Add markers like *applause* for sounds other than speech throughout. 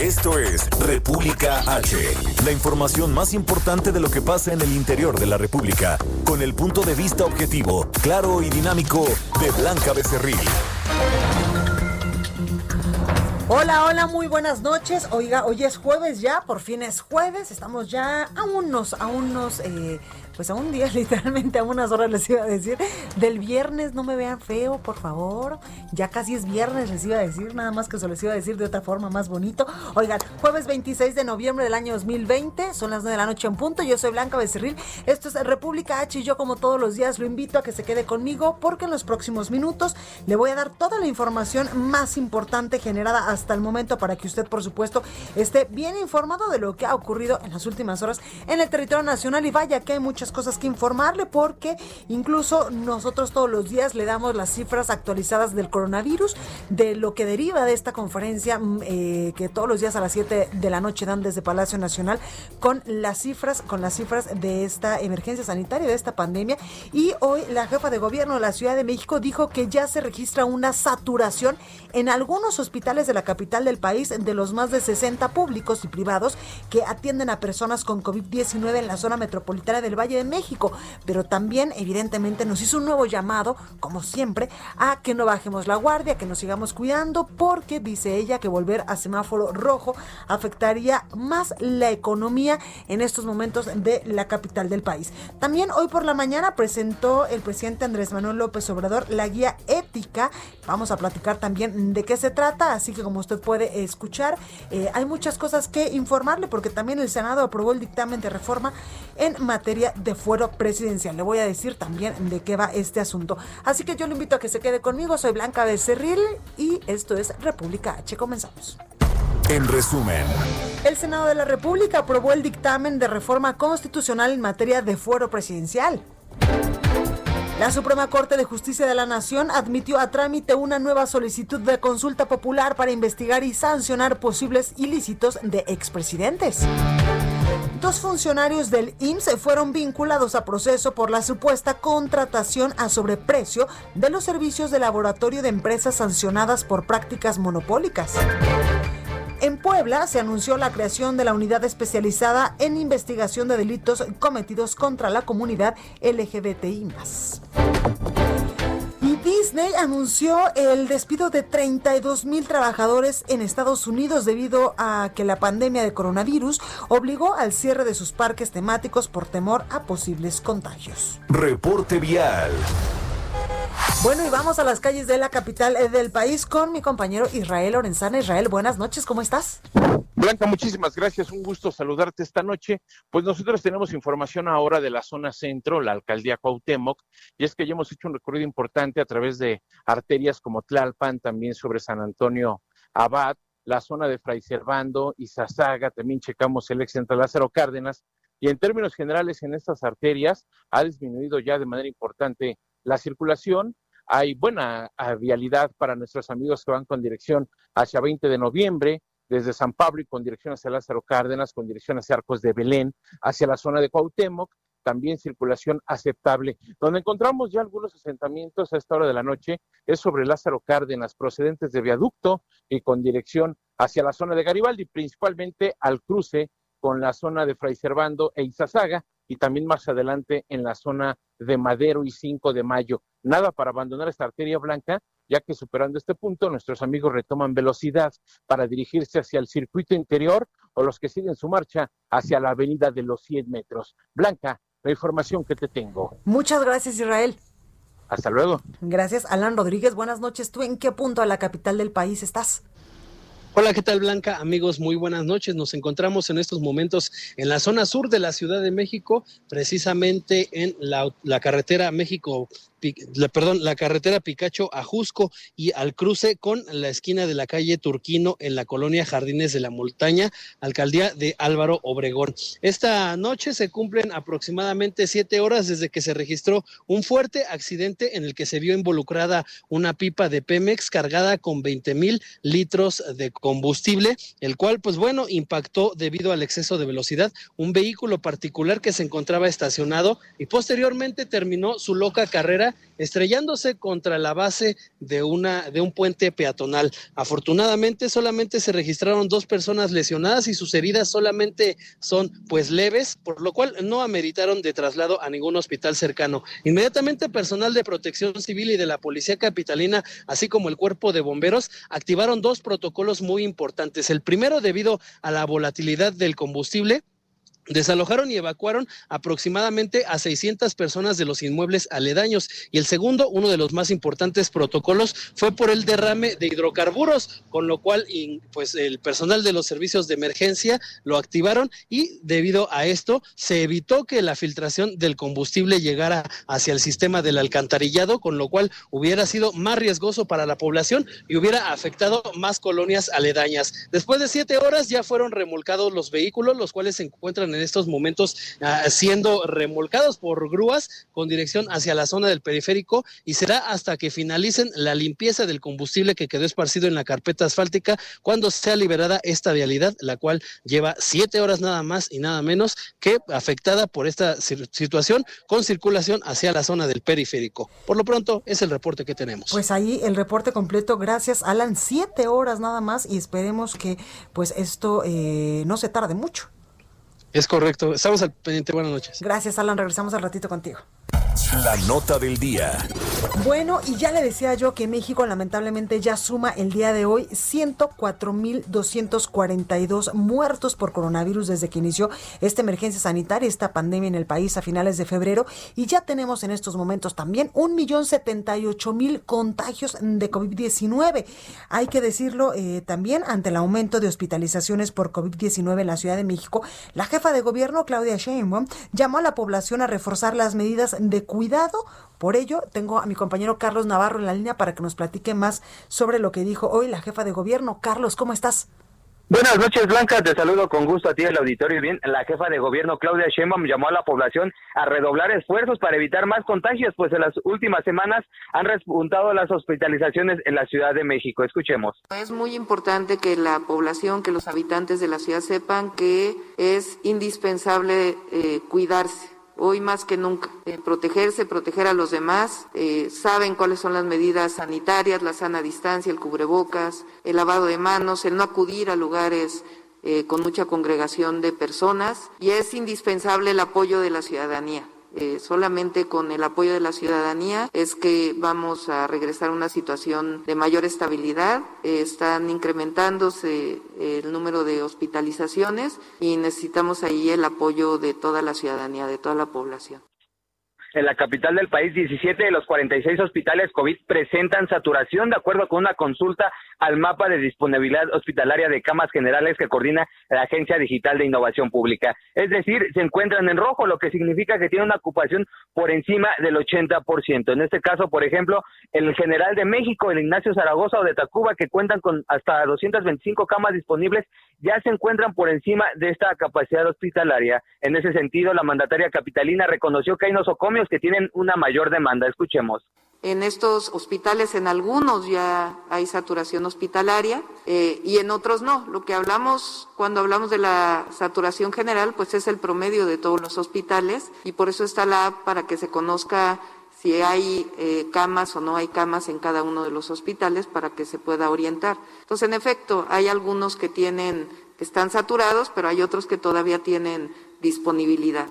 Esto es República H, la información más importante de lo que pasa en el interior de la República, con el punto de vista objetivo, claro y dinámico de Blanca Becerril. Hola, hola, muy buenas noches. Oiga, hoy es jueves ya, por fin es jueves. Estamos ya a unos, a unos eh, pues a un día, *laughs* literalmente a unas horas les iba a decir, del viernes no me vean feo, por favor. Ya casi es viernes, les iba a decir, nada más que se les iba a decir de otra forma más bonito. Oigan, jueves 26 de noviembre del año 2020, son las 9 de la noche en punto. Yo soy Blanca Becerril, esto es República H y yo como todos los días lo invito a que se quede conmigo porque en los próximos minutos le voy a dar toda la información más importante generada hasta el momento para que usted, por supuesto, esté bien informado de lo que ha ocurrido en las últimas horas en el territorio nacional y vaya que hay muchas cosas que informarle porque incluso nosotros todos los días le damos las cifras actualizadas del coronavirus, de lo que deriva de esta conferencia mm, eh, que todos los días a las 7 de la noche dan desde Palacio Nacional con las cifras, con las cifras de esta emergencia sanitaria, de esta pandemia. Y hoy la jefa de gobierno de la Ciudad de México dijo que ya se registra una saturación en algunos hospitales de la capital del país, de los más de 60 públicos y privados que atienden a personas con COVID-19 en la zona metropolitana del Valle de México. Pero también, evidentemente, nos hizo un nuevo llamado, como siempre, a que no bajemos la guardia, que nos sigamos cuidando, porque dice ella que volver a semáforo rojo afectaría más la economía en estos momentos de la capital del país. También hoy por la mañana presentó el presidente Andrés Manuel López Obrador la guía ética. Vamos a platicar también de qué se trata, así que como usted puede escuchar, eh, hay muchas cosas que informarle porque también el Senado aprobó el dictamen de reforma en materia de fuero presidencial. Le voy a decir también de qué va este asunto. Así que yo le invito a que se quede conmigo. Soy Blanca Becerril y esto es República H. Comenzamos. En resumen, el Senado de la República aprobó el dictamen de reforma constitucional en materia de fuero presidencial. La Suprema Corte de Justicia de la Nación admitió a trámite una nueva solicitud de consulta popular para investigar y sancionar posibles ilícitos de expresidentes. Dos funcionarios del IMSS fueron vinculados a proceso por la supuesta contratación a sobreprecio de los servicios de laboratorio de empresas sancionadas por prácticas monopólicas. En Puebla se anunció la creación de la unidad especializada en investigación de delitos cometidos contra la comunidad LGBTI. Disney anunció el despido de 32 mil trabajadores en Estados Unidos debido a que la pandemia de coronavirus obligó al cierre de sus parques temáticos por temor a posibles contagios. Reporte vial. Bueno, y vamos a las calles de la capital eh, del país con mi compañero Israel Lorenzana. Israel, buenas noches, ¿cómo estás? Blanca, muchísimas gracias, un gusto saludarte esta noche. Pues nosotros tenemos información ahora de la zona centro, la alcaldía Cuauhtémoc, y es que ya hemos hecho un recorrido importante a través de arterias como Tlalpan, también sobre San Antonio Abad, la zona de Fray Servando y Zazaga, también checamos el ex central Lázaro Cárdenas, y en términos generales en estas arterias ha disminuido ya de manera importante la circulación, hay buena ah, vialidad para nuestros amigos que van con dirección hacia 20 de noviembre, desde San Pablo y con dirección hacia Lázaro Cárdenas, con dirección hacia Arcos de Belén, hacia la zona de Cuauhtémoc, también circulación aceptable. Donde encontramos ya algunos asentamientos a esta hora de la noche es sobre Lázaro Cárdenas, procedentes de viaducto y con dirección hacia la zona de Garibaldi, principalmente al cruce con la zona de Fray Servando e Izazaga, y también más adelante en la zona de Madero y 5 de Mayo. Nada para abandonar esta arteria blanca, ya que superando este punto nuestros amigos retoman velocidad para dirigirse hacia el circuito interior o los que siguen su marcha hacia la avenida de los 100 metros. Blanca, la información que te tengo. Muchas gracias, Israel. Hasta luego. Gracias, Alan Rodríguez. Buenas noches. ¿Tú en qué punto de la capital del país estás? Hola, ¿qué tal Blanca? Amigos, muy buenas noches. Nos encontramos en estos momentos en la zona sur de la Ciudad de México, precisamente en la, carretera México perdón, la carretera Picacho a Jusco y al cruce con la esquina de la calle Turquino en la colonia Jardines de la Montaña, alcaldía de Álvaro Obregón. Esta noche se cumplen aproximadamente siete horas desde que se registró un fuerte accidente en el que se vio involucrada una pipa de Pemex cargada con 20 mil litros de combustible, el cual, pues bueno, impactó debido al exceso de velocidad un vehículo particular que se encontraba estacionado y posteriormente terminó su loca carrera estrellándose contra la base de, una, de un puente peatonal. Afortunadamente solamente se registraron dos personas lesionadas y sus heridas solamente son pues leves, por lo cual no ameritaron de traslado a ningún hospital cercano. Inmediatamente personal de protección civil y de la policía capitalina, así como el cuerpo de bomberos, activaron dos protocolos muy importantes. El primero debido a la volatilidad del combustible Desalojaron y evacuaron aproximadamente a 600 personas de los inmuebles aledaños. Y el segundo, uno de los más importantes protocolos, fue por el derrame de hidrocarburos, con lo cual pues el personal de los servicios de emergencia lo activaron y debido a esto se evitó que la filtración del combustible llegara hacia el sistema del alcantarillado, con lo cual hubiera sido más riesgoso para la población y hubiera afectado más colonias aledañas. Después de siete horas ya fueron remolcados los vehículos, los cuales se encuentran en estos momentos ah, siendo remolcados por grúas con dirección hacia la zona del periférico y será hasta que finalicen la limpieza del combustible que quedó esparcido en la carpeta asfáltica cuando sea liberada esta vialidad, la cual lleva siete horas nada más y nada menos que afectada por esta situación con circulación hacia la zona del periférico. Por lo pronto es el reporte que tenemos. Pues ahí el reporte completo, gracias Alan, siete horas nada más y esperemos que pues esto eh, no se tarde mucho. Es correcto. Estamos al pendiente. Buenas noches. Gracias, Alan. Regresamos al ratito contigo. La nota del día. Bueno, y ya le decía yo que México lamentablemente ya suma el día de hoy 104.242 muertos por coronavirus desde que inició esta emergencia sanitaria, esta pandemia en el país a finales de febrero. Y ya tenemos en estos momentos también 1.078.000 contagios de COVID-19. Hay que decirlo eh, también ante el aumento de hospitalizaciones por COVID-19 en la Ciudad de México. La jefa de gobierno, Claudia Sheinbaum, llamó a la población a reforzar las medidas de cuidado. Por ello, tengo a mi compañero Carlos Navarro en la línea para que nos platique más sobre lo que dijo hoy la jefa de gobierno. Carlos, ¿cómo estás? Buenas noches, Blanca. Te saludo con gusto a ti, el auditorio. Bien, la jefa de gobierno, Claudia Sheinbaum, llamó a la población a redoblar esfuerzos para evitar más contagios, pues en las últimas semanas han repuntado las hospitalizaciones en la Ciudad de México. Escuchemos. Es muy importante que la población, que los habitantes de la ciudad sepan que es indispensable eh, cuidarse hoy más que nunca. Eh, protegerse, proteger a los demás, eh, saben cuáles son las medidas sanitarias, la sana distancia, el cubrebocas, el lavado de manos, el no acudir a lugares eh, con mucha congregación de personas y es indispensable el apoyo de la ciudadanía. Eh, solamente con el apoyo de la ciudadanía es que vamos a regresar a una situación de mayor estabilidad. Eh, están incrementándose el número de hospitalizaciones y necesitamos ahí el apoyo de toda la ciudadanía, de toda la población. En la capital del país, 17 de los 46 hospitales COVID presentan saturación de acuerdo con una consulta al mapa de disponibilidad hospitalaria de camas generales que coordina la Agencia Digital de Innovación Pública. Es decir, se encuentran en rojo, lo que significa que tiene una ocupación por encima del 80%. En este caso, por ejemplo, el General de México, el Ignacio Zaragoza o de Tacuba, que cuentan con hasta 225 camas disponibles, ya se encuentran por encima de esta capacidad hospitalaria. En ese sentido, la mandataria capitalina reconoció que hay nosocomios que tienen una mayor demanda. Escuchemos. En estos hospitales, en algunos ya hay saturación hospitalaria eh, y en otros no. Lo que hablamos cuando hablamos de la saturación general, pues es el promedio de todos los hospitales y por eso está la app para que se conozca si hay eh, camas o no hay camas en cada uno de los hospitales para que se pueda orientar. Entonces, en efecto, hay algunos que tienen, que están saturados, pero hay otros que todavía tienen disponibilidad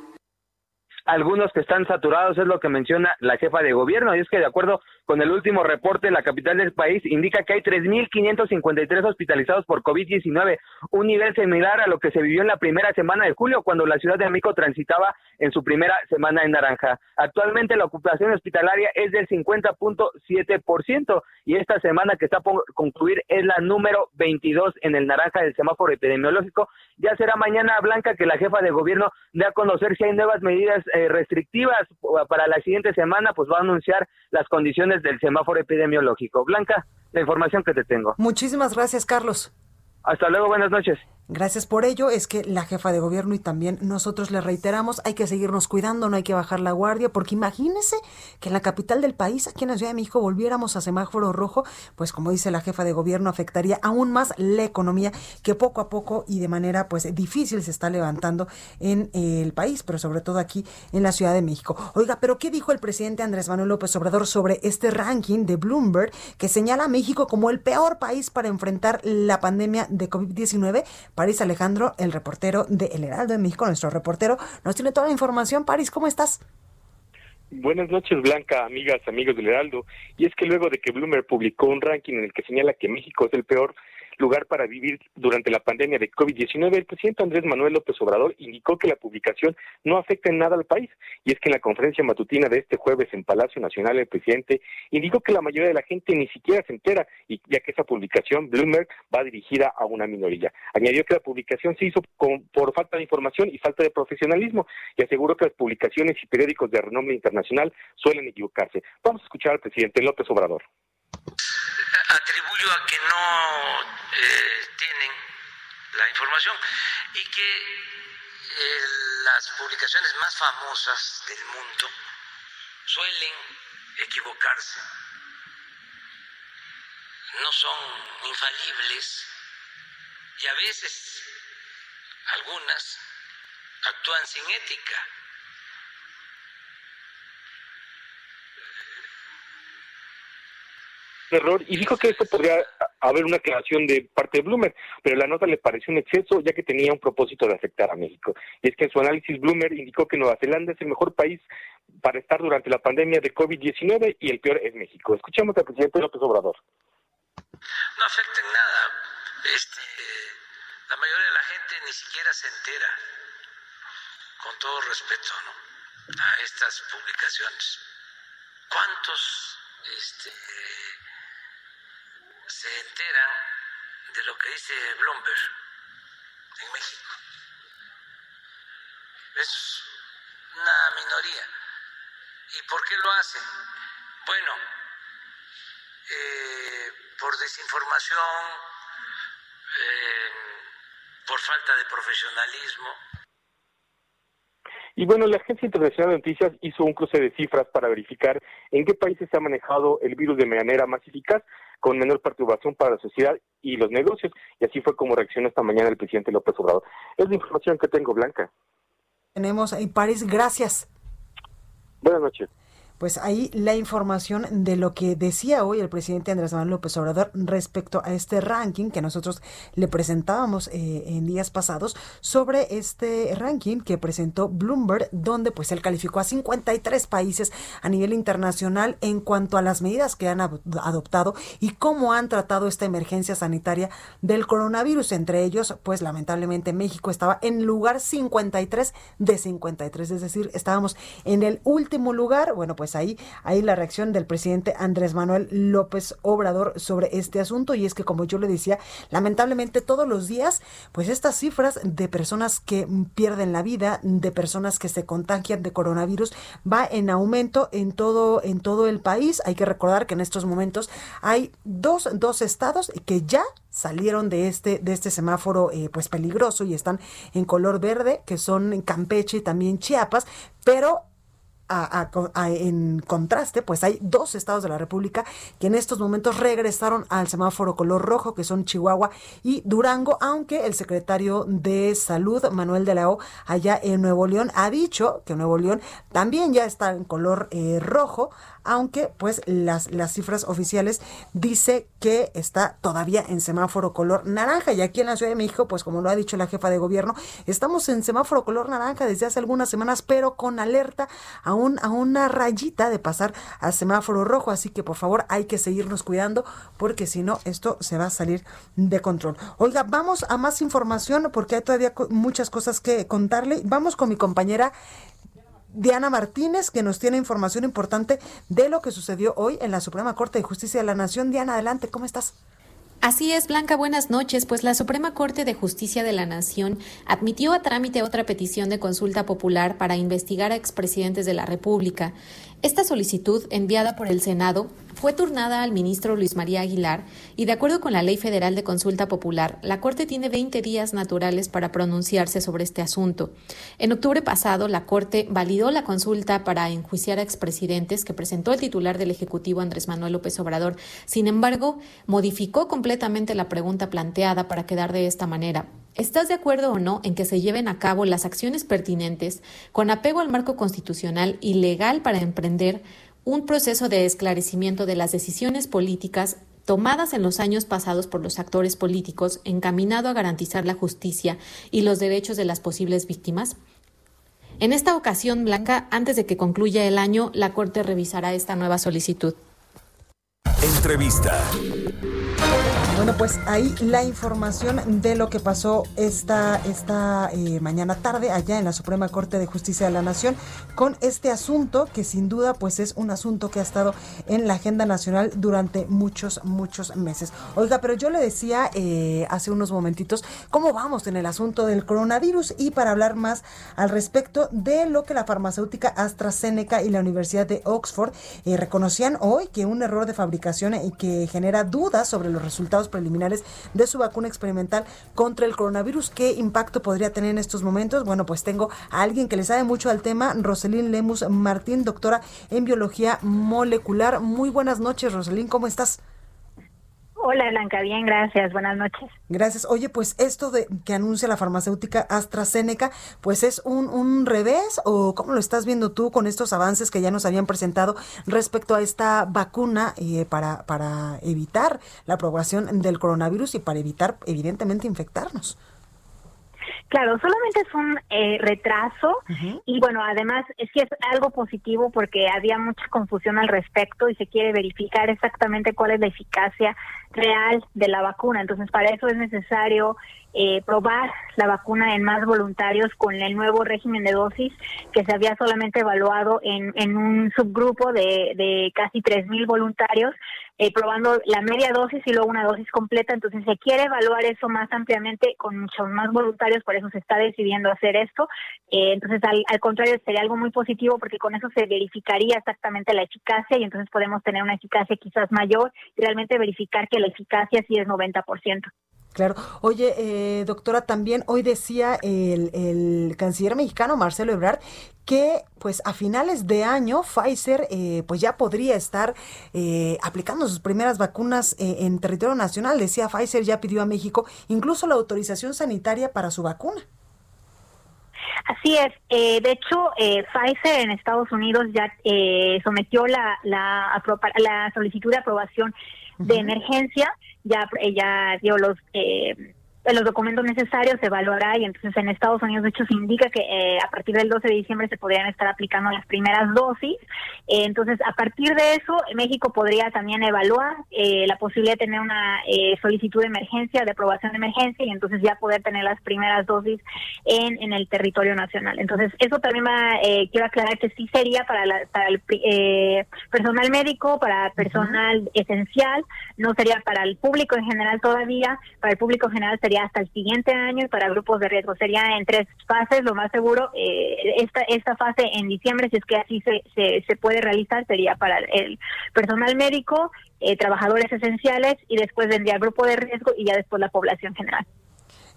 algunos que están saturados, es lo que menciona la jefa de gobierno, y es que de acuerdo con el último reporte, la capital del país indica que hay 3.553 hospitalizados por COVID-19, un nivel similar a lo que se vivió en la primera semana de julio, cuando la Ciudad de México transitaba en su primera semana en naranja. Actualmente la ocupación hospitalaria es del 50.7% y esta semana que está por concluir es la número 22 en el naranja del semáforo epidemiológico. Ya será mañana, Blanca, que la jefa de gobierno dé a conocer si hay nuevas medidas eh, restrictivas para la siguiente semana, pues va a anunciar las condiciones del semáforo epidemiológico. Blanca, la información que te tengo. Muchísimas gracias, Carlos. Hasta luego, buenas noches. Gracias por ello. Es que la jefa de gobierno y también nosotros le reiteramos, hay que seguirnos cuidando, no hay que bajar la guardia, porque imagínese que en la capital del país, aquí en la Ciudad de México, volviéramos a semáforo rojo, pues como dice la jefa de gobierno, afectaría aún más la economía que poco a poco y de manera pues difícil se está levantando en el país, pero sobre todo aquí en la Ciudad de México. Oiga, pero ¿qué dijo el presidente Andrés Manuel López Obrador sobre este ranking de Bloomberg que señala a México como el peor país para enfrentar la pandemia de COVID-19? París Alejandro, el reportero de El Heraldo de México, nuestro reportero, nos tiene toda la información. París, ¿cómo estás? Buenas noches, Blanca, amigas, amigos del Heraldo. Y es que luego de que Bloomer publicó un ranking en el que señala que México es el peor lugar para vivir durante la pandemia de COVID-19, el presidente Andrés Manuel López Obrador indicó que la publicación no afecta en nada al país. Y es que en la conferencia matutina de este jueves en Palacio Nacional, el presidente indicó que la mayoría de la gente ni siquiera se entera, y ya que esa publicación, Bloomberg, va dirigida a una minoría. Añadió que la publicación se hizo por falta de información y falta de profesionalismo, y aseguró que las publicaciones y periódicos de renombre internacional suelen equivocarse. Vamos a escuchar al presidente López Obrador atribuyo a que no eh, tienen la información y que eh, las publicaciones más famosas del mundo suelen equivocarse, no son infalibles y a veces algunas actúan sin ética. Error y dijo que esto podría haber una aclaración de parte de Bloomer, pero la nota le pareció un exceso ya que tenía un propósito de afectar a México. Y es que en su análisis Bloomer indicó que Nueva Zelanda es el mejor país para estar durante la pandemia de COVID-19 y el peor es México. Escuchemos al presidente López Obrador. No afecta en nada. Este, la mayoría de la gente ni siquiera se entera, con todo respeto, a estas publicaciones. ¿Cuántos este, se enteran de lo que dice Bloomberg en México. Es una minoría. ¿Y por qué lo hacen? Bueno, eh, por desinformación, eh, por falta de profesionalismo. Y bueno, la Agencia Internacional de Noticias hizo un cruce de cifras para verificar en qué países se ha manejado el virus de manera más eficaz con menor perturbación para la sociedad y los negocios. Y así fue como reaccionó esta mañana el presidente López Obrador. Es la información que tengo, Blanca. Tenemos en París, gracias. Buenas noches pues ahí la información de lo que decía hoy el presidente Andrés Manuel López Obrador respecto a este ranking que nosotros le presentábamos eh, en días pasados sobre este ranking que presentó Bloomberg, donde pues él calificó a 53 países a nivel internacional en cuanto a las medidas que han adoptado y cómo han tratado esta emergencia sanitaria del coronavirus. Entre ellos, pues lamentablemente México estaba en lugar 53 de 53, es decir, estábamos en el último lugar. Bueno, pues pues ahí, ahí la reacción del presidente Andrés Manuel López Obrador sobre este asunto. Y es que, como yo le decía, lamentablemente todos los días, pues estas cifras de personas que pierden la vida, de personas que se contagian de coronavirus, va en aumento en todo, en todo el país. Hay que recordar que en estos momentos hay dos, dos estados que ya salieron de este, de este semáforo eh, pues peligroso y están en color verde, que son Campeche y también Chiapas, pero en contraste, pues hay dos estados de la República que en estos momentos regresaron al semáforo color rojo, que son Chihuahua y Durango, aunque el secretario de Salud, Manuel de la O, allá en Nuevo León, ha dicho que Nuevo León también ya está en color eh, rojo, aunque pues las, las cifras oficiales dice que está todavía en semáforo color naranja. Y aquí en la Ciudad de México, pues como lo ha dicho la jefa de gobierno, estamos en semáforo color naranja desde hace algunas semanas, pero con alerta a, a una rayita de pasar a semáforo rojo. Así que por favor hay que seguirnos cuidando porque si no, esto se va a salir de control. Oiga, vamos a más información porque hay todavía muchas cosas que contarle. Vamos con mi compañera Diana Martínez, que nos tiene información importante de lo que sucedió hoy en la Suprema Corte de Justicia de la Nación. Diana, adelante, ¿cómo estás? Así es, Blanca, buenas noches. Pues la Suprema Corte de Justicia de la Nación admitió a trámite otra petición de consulta popular para investigar a expresidentes de la República. Esta solicitud, enviada por el Senado, fue turnada al ministro Luis María Aguilar y, de acuerdo con la Ley Federal de Consulta Popular, la Corte tiene 20 días naturales para pronunciarse sobre este asunto. En octubre pasado, la Corte validó la consulta para enjuiciar a expresidentes que presentó el titular del Ejecutivo Andrés Manuel López Obrador. Sin embargo, modificó completamente la pregunta planteada para quedar de esta manera. ¿Estás de acuerdo o no en que se lleven a cabo las acciones pertinentes con apego al marco constitucional y legal para emprender un proceso de esclarecimiento de las decisiones políticas tomadas en los años pasados por los actores políticos encaminado a garantizar la justicia y los derechos de las posibles víctimas? En esta ocasión, Blanca, antes de que concluya el año, la Corte revisará esta nueva solicitud. Entrevista. Bueno, pues ahí la información de lo que pasó esta, esta eh, mañana tarde allá en la Suprema Corte de Justicia de la Nación con este asunto que sin duda pues es un asunto que ha estado en la agenda nacional durante muchos, muchos meses. Oiga, pero yo le decía eh, hace unos momentitos cómo vamos en el asunto del coronavirus y para hablar más al respecto de lo que la farmacéutica AstraZeneca y la Universidad de Oxford eh, reconocían hoy que un error de fabricación y que genera dudas sobre los resultados preliminares de su vacuna experimental contra el coronavirus. ¿Qué impacto podría tener en estos momentos? Bueno, pues tengo a alguien que le sabe mucho al tema, Roselín Lemus Martín, doctora en biología molecular. Muy buenas noches, Roselín, ¿cómo estás? Hola Blanca, bien, gracias. Buenas noches. Gracias. Oye, pues esto de que anuncia la farmacéutica AstraZeneca, pues es un, un revés o cómo lo estás viendo tú con estos avances que ya nos habían presentado respecto a esta vacuna eh, para, para evitar la propagación del coronavirus y para evitar evidentemente infectarnos. Claro, solamente es un eh, retraso y bueno, además sí es algo positivo porque había mucha confusión al respecto y se quiere verificar exactamente cuál es la eficacia real de la vacuna. Entonces, para eso es necesario eh, probar la vacuna en más voluntarios con el nuevo régimen de dosis que se había solamente evaluado en, en un subgrupo de, de casi 3.000 voluntarios, eh, probando la media dosis y luego una dosis completa. Entonces, se quiere evaluar eso más ampliamente con muchos más voluntarios, por eso se está decidiendo hacer esto. Eh, entonces, al, al contrario, sería algo muy positivo porque con eso se verificaría exactamente la eficacia y entonces podemos tener una eficacia quizás mayor y realmente verificar que la eficacia sí es 90%. Claro. Oye, eh, doctora, también hoy decía el, el, canciller mexicano Marcelo Ebrard que pues a finales de año Pfizer eh, pues ya podría estar eh, aplicando sus primeras vacunas eh, en territorio nacional. Decía Pfizer ya pidió a México incluso la autorización sanitaria para su vacuna. Así es. Eh, de hecho, eh, Pfizer en Estados Unidos ya eh, sometió la, la, la solicitud de aprobación de emergencia, ya, ya dio los eh, los documentos necesarios se evaluará y entonces en Estados Unidos de hecho se indica que eh, a partir del 12 de diciembre se podrían estar aplicando las primeras dosis. Eh, entonces a partir de eso México podría también evaluar eh, la posibilidad de tener una eh, solicitud de emergencia, de aprobación de emergencia y entonces ya poder tener las primeras dosis en, en el territorio nacional. Entonces eso también va, eh, quiero aclarar que sí sería para, la, para el eh, personal médico, para personal uh -huh. esencial, no sería para el público en general todavía, para el público en general sería hasta el siguiente año y para grupos de riesgo. Sería en tres fases, lo más seguro. Eh, esta, esta fase en diciembre, si es que así se, se, puede realizar, sería para el personal médico, eh, trabajadores esenciales y después vendría el grupo de riesgo y ya después la población general.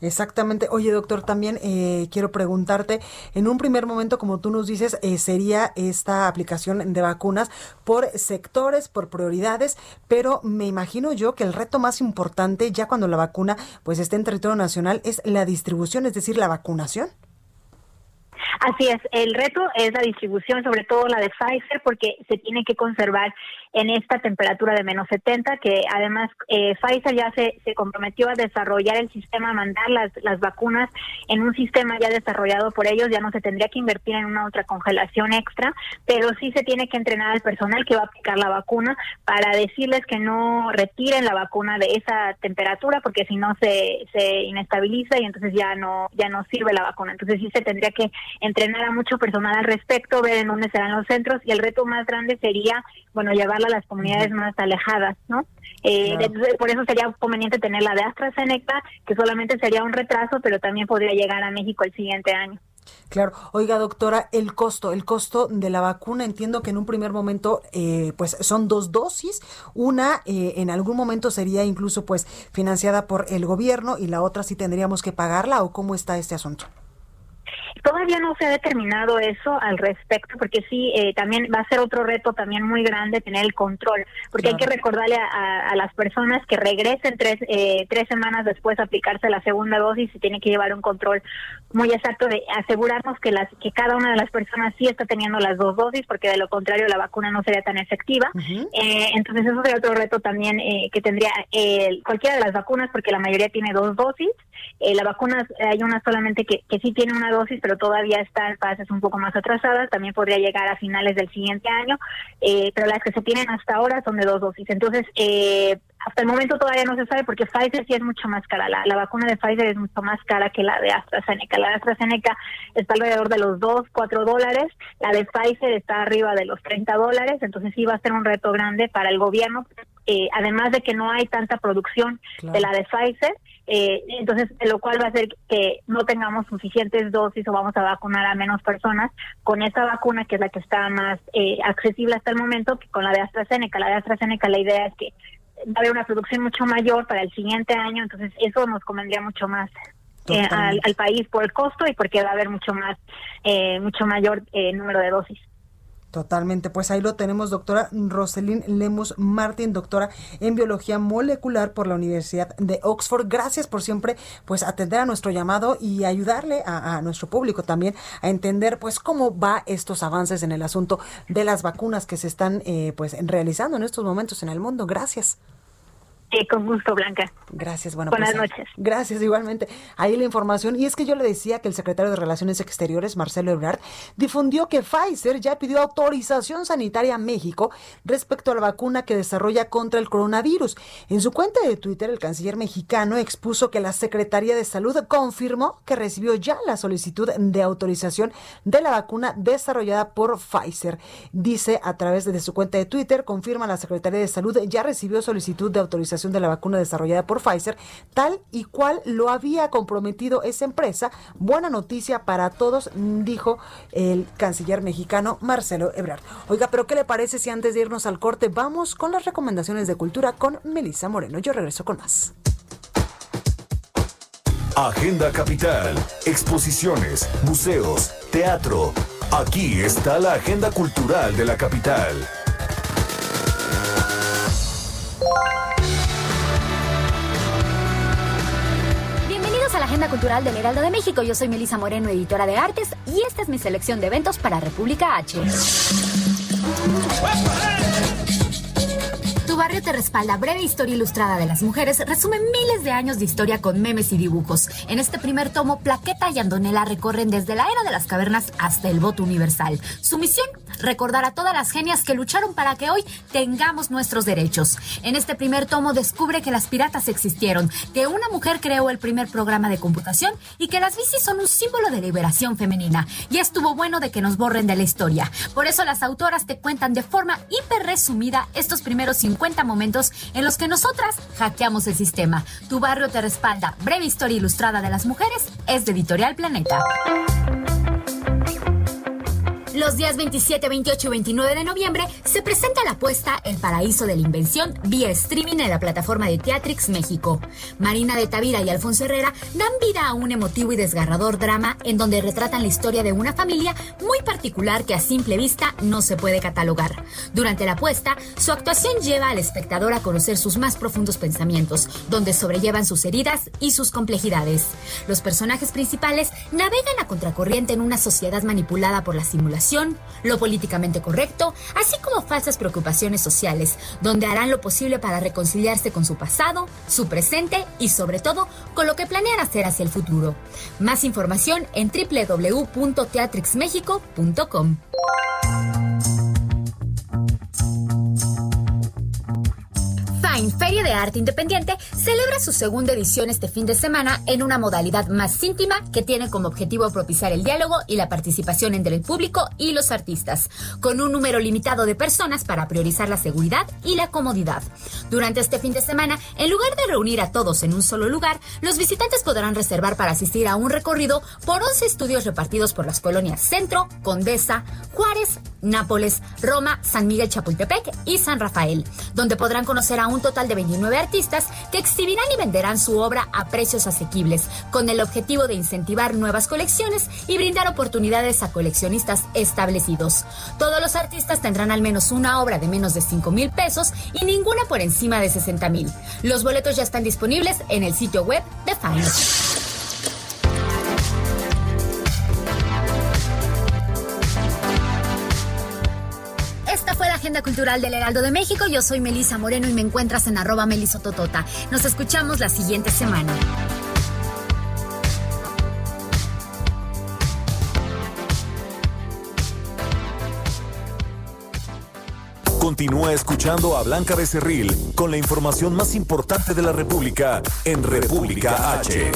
Exactamente. Oye, doctor, también eh, quiero preguntarte, en un primer momento, como tú nos dices, eh, sería esta aplicación de vacunas por sectores, por prioridades, pero me imagino yo que el reto más importante, ya cuando la vacuna pues esté en territorio nacional, es la distribución, es decir, la vacunación. Así es, el reto es la distribución, sobre todo la de Pfizer, porque se tiene que conservar en esta temperatura de menos 70, que además eh, Pfizer ya se, se comprometió a desarrollar el sistema, a mandar las, las vacunas en un sistema ya desarrollado por ellos, ya no se tendría que invertir en una otra congelación extra, pero sí se tiene que entrenar al personal que va a aplicar la vacuna para decirles que no retiren la vacuna de esa temperatura, porque si no se, se inestabiliza y entonces ya no, ya no sirve la vacuna. Entonces sí se tendría que entrenar a mucho personal al respecto, ver en dónde serán los centros y el reto más grande sería, bueno, llevar a las comunidades más alejadas, ¿no? Eh, por eso sería conveniente tener la de AstraZeneca, que solamente sería un retraso, pero también podría llegar a México el siguiente año. Claro. Oiga, doctora, el costo, el costo de la vacuna, entiendo que en un primer momento, eh, pues son dos dosis. Una eh, en algún momento sería incluso, pues, financiada por el gobierno y la otra sí tendríamos que pagarla o cómo está este asunto. Todavía no se ha determinado eso al respecto, porque sí, eh, también va a ser otro reto también muy grande tener el control, porque hay que recordarle a, las personas que regresen tres, eh, tres semanas después a aplicarse la segunda dosis y tiene que llevar un control muy exacto de asegurarnos que, las, que cada una de las personas sí está teniendo las dos dosis, porque de lo contrario la vacuna no sería tan efectiva. eh, entonces eso sería otro reto también eh, que tendría cualquiera de las vacunas, porque la mayoría tiene dos dosis. la vacuna hay una solamente que, que sí tiene una dosis, pero todavía está en fases un poco más atrasadas, también podría llegar a finales del siguiente año, eh, pero las que se tienen hasta ahora son de dos dosis. Entonces, eh, hasta el momento todavía no se sabe porque Pfizer sí es mucho más cara. La, la, vacuna de Pfizer es mucho más cara que la de AstraZeneca. La de AstraZeneca está alrededor de los 2, 4 dólares. La de Pfizer está arriba de los 30 dólares. Entonces sí va a ser un reto grande para el gobierno. Eh, además de que no hay tanta producción de la de Pfizer, eh, entonces, lo cual va a hacer que no tengamos suficientes dosis o vamos a vacunar a menos personas con esa vacuna que es la que está más eh, accesible hasta el momento que con la de AstraZeneca. La de AstraZeneca la idea es que va a haber una producción mucho mayor para el siguiente año, entonces eso nos convendría mucho más. Eh, al, al, país por el costo y porque va a haber mucho más, eh, mucho mayor eh, número de dosis. Totalmente, pues ahí lo tenemos, doctora Roselyn Lemus Martin, doctora en biología molecular por la Universidad de Oxford. Gracias por siempre, pues, atender a nuestro llamado y ayudarle a, a, nuestro público también a entender, pues, cómo va estos avances en el asunto de las vacunas que se están, eh, pues, realizando en estos momentos en el mundo. Gracias. Con gusto, Blanca. Gracias, bueno, Buenas pues, noches. Gracias, igualmente. Ahí la información. Y es que yo le decía que el secretario de Relaciones Exteriores, Marcelo Ebrard, difundió que Pfizer ya pidió autorización sanitaria a México respecto a la vacuna que desarrolla contra el coronavirus. En su cuenta de Twitter, el canciller mexicano expuso que la Secretaría de Salud confirmó que recibió ya la solicitud de autorización de la vacuna desarrollada por Pfizer. Dice a través de su cuenta de Twitter, confirma la Secretaría de Salud ya recibió solicitud de autorización de la vacuna desarrollada por Pfizer, tal y cual lo había comprometido esa empresa. Buena noticia para todos, dijo el canciller mexicano Marcelo Ebrard. Oiga, pero ¿qué le parece si antes de irnos al corte vamos con las recomendaciones de cultura con Melissa Moreno? Yo regreso con más. Agenda Capital, exposiciones, museos, teatro. Aquí está la agenda cultural de la capital. Cultural del Heraldo de México. Yo soy Melisa Moreno, editora de artes, y esta es mi selección de eventos para República H. Tu barrio te respalda. Breve historia ilustrada de las mujeres resume miles de años de historia con memes y dibujos. En este primer tomo, Plaqueta y Andonela recorren desde la era de las cavernas hasta el voto universal. Su misión, recordar a todas las genias que lucharon para que hoy tengamos nuestros derechos. En este primer tomo descubre que las piratas existieron, que una mujer creó el primer programa de computación y que las bicis son un símbolo de liberación femenina. Y estuvo bueno de que nos borren de la historia. Por eso las autoras te cuentan de forma hiper resumida estos primeros 50 momentos en los que nosotras hackeamos el sistema. Tu barrio te respalda. Breve historia ilustrada de las mujeres es de Editorial Planeta. Los días 27, 28 y 29 de noviembre se presenta la apuesta El Paraíso de la Invención vía streaming en la plataforma de Teatrix México. Marina de Tavira y Alfonso Herrera dan vida a un emotivo y desgarrador drama en donde retratan la historia de una familia muy particular que a simple vista no se puede catalogar. Durante la apuesta, su actuación lleva al espectador a conocer sus más profundos pensamientos, donde sobrellevan sus heridas y sus complejidades. Los personajes principales navegan a contracorriente en una sociedad manipulada por la simulación lo políticamente correcto, así como falsas preocupaciones sociales, donde harán lo posible para reconciliarse con su pasado, su presente y sobre todo con lo que planean hacer hacia el futuro. Más información en www.teatrixmexico.com. Fine, Feria de Arte Independiente, celebra su segunda edición este fin de semana en una modalidad más íntima que tiene como objetivo propiciar el diálogo y la participación entre el público y los artistas, con un número limitado de personas para priorizar la seguridad y la comodidad. Durante este fin de semana, en lugar de reunir a todos en un solo lugar, los visitantes podrán reservar para asistir a un recorrido por 11 estudios repartidos por las colonias Centro, Condesa, Juárez, Nápoles, Roma, San Miguel Chapultepec y San Rafael, donde podrán conocer a un total de 29 artistas que exhibirán y venderán su obra a precios asequibles, con el objetivo de incentivar nuevas colecciones y brindar oportunidades a coleccionistas establecidos. Todos los artistas tendrán al menos una obra de menos de 5 mil pesos y ninguna por encima de 60 mil. Los boletos ya están disponibles en el sitio web de Fine. Agenda cultural del Heraldo de México. Yo soy Melisa Moreno y me encuentras en arroba melisototota. Nos escuchamos la siguiente semana. Continúa escuchando a Blanca Becerril con la información más importante de la República en República H.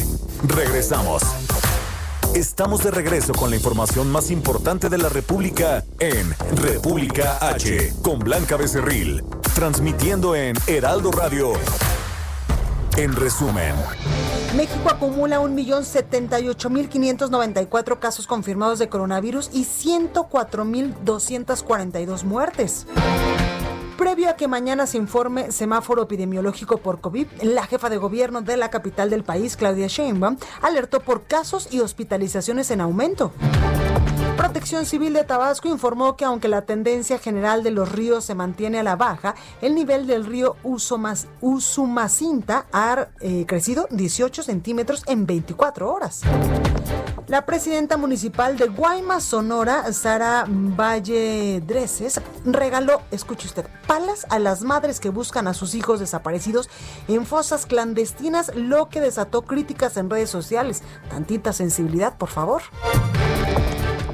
Regresamos. Estamos de regreso con la información más importante de la República en República H con Blanca Becerril, transmitiendo en Heraldo Radio. En resumen, México acumula 1.078.594 casos confirmados de coronavirus y 104.242 muertes. Previo a que mañana se informe semáforo epidemiológico por COVID, la jefa de gobierno de la capital del país, Claudia Sheinbaum, alertó por casos y hospitalizaciones en aumento. Protección Civil de Tabasco informó que aunque la tendencia general de los ríos se mantiene a la baja, el nivel del río Usumacinta ha eh, crecido 18 centímetros en 24 horas. La presidenta municipal de Guaymas, Sonora, Sara Valle Dreses, regaló, escuche usted, palas a las madres que buscan a sus hijos desaparecidos en fosas clandestinas, lo que desató críticas en redes sociales. Tantita sensibilidad, por favor.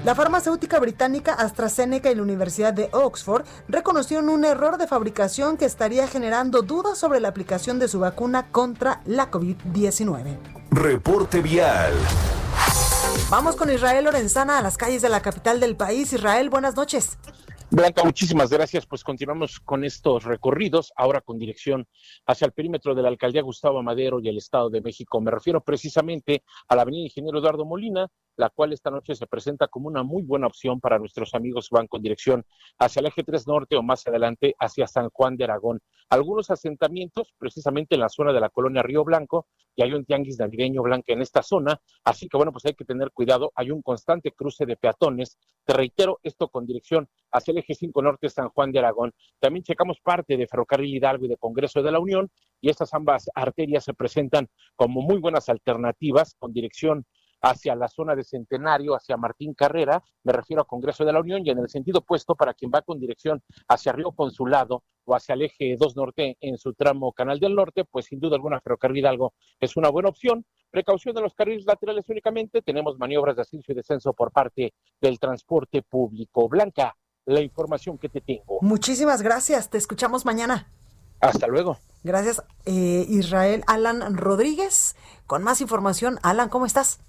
La farmacéutica británica AstraZeneca y la Universidad de Oxford reconocieron un error de fabricación que estaría generando dudas sobre la aplicación de su vacuna contra la COVID-19. reporte vial. Vamos con Israel Lorenzana a las calles de la capital del país. Israel, buenas noches. Blanca, muchísimas gracias. Pues continuamos con estos recorridos, ahora con dirección hacia el perímetro de la alcaldía Gustavo Madero y el Estado de México. Me refiero precisamente a la avenida Ingeniero Eduardo Molina, la cual esta noche se presenta como una muy buena opción para nuestros amigos que van con dirección hacia el eje 3 norte o más adelante hacia San Juan de Aragón. Algunos asentamientos, precisamente en la zona de la colonia Río Blanco, y hay un tianguis navideño blanco en esta zona, así que bueno, pues hay que tener cuidado, hay un constante cruce de peatones. Te reitero, esto con dirección hacia el eje 5 norte San Juan de Aragón. También checamos parte de Ferrocarril Hidalgo y de Congreso de la Unión, y estas ambas arterias se presentan como muy buenas alternativas con dirección hacia la zona de Centenario, hacia Martín Carrera, me refiero a Congreso de la Unión, y en el sentido opuesto para quien va con dirección hacia Río Consulado o hacia el eje 2 Norte en su tramo Canal del Norte, pues sin duda alguna Ferrocarril Hidalgo es una buena opción. Precaución de los carriles laterales únicamente, tenemos maniobras de ascenso y descenso por parte del transporte público. Blanca, la información que te tengo. Muchísimas gracias, te escuchamos mañana. Hasta luego. Gracias, eh, Israel Alan Rodríguez. Con más información, Alan, ¿cómo estás?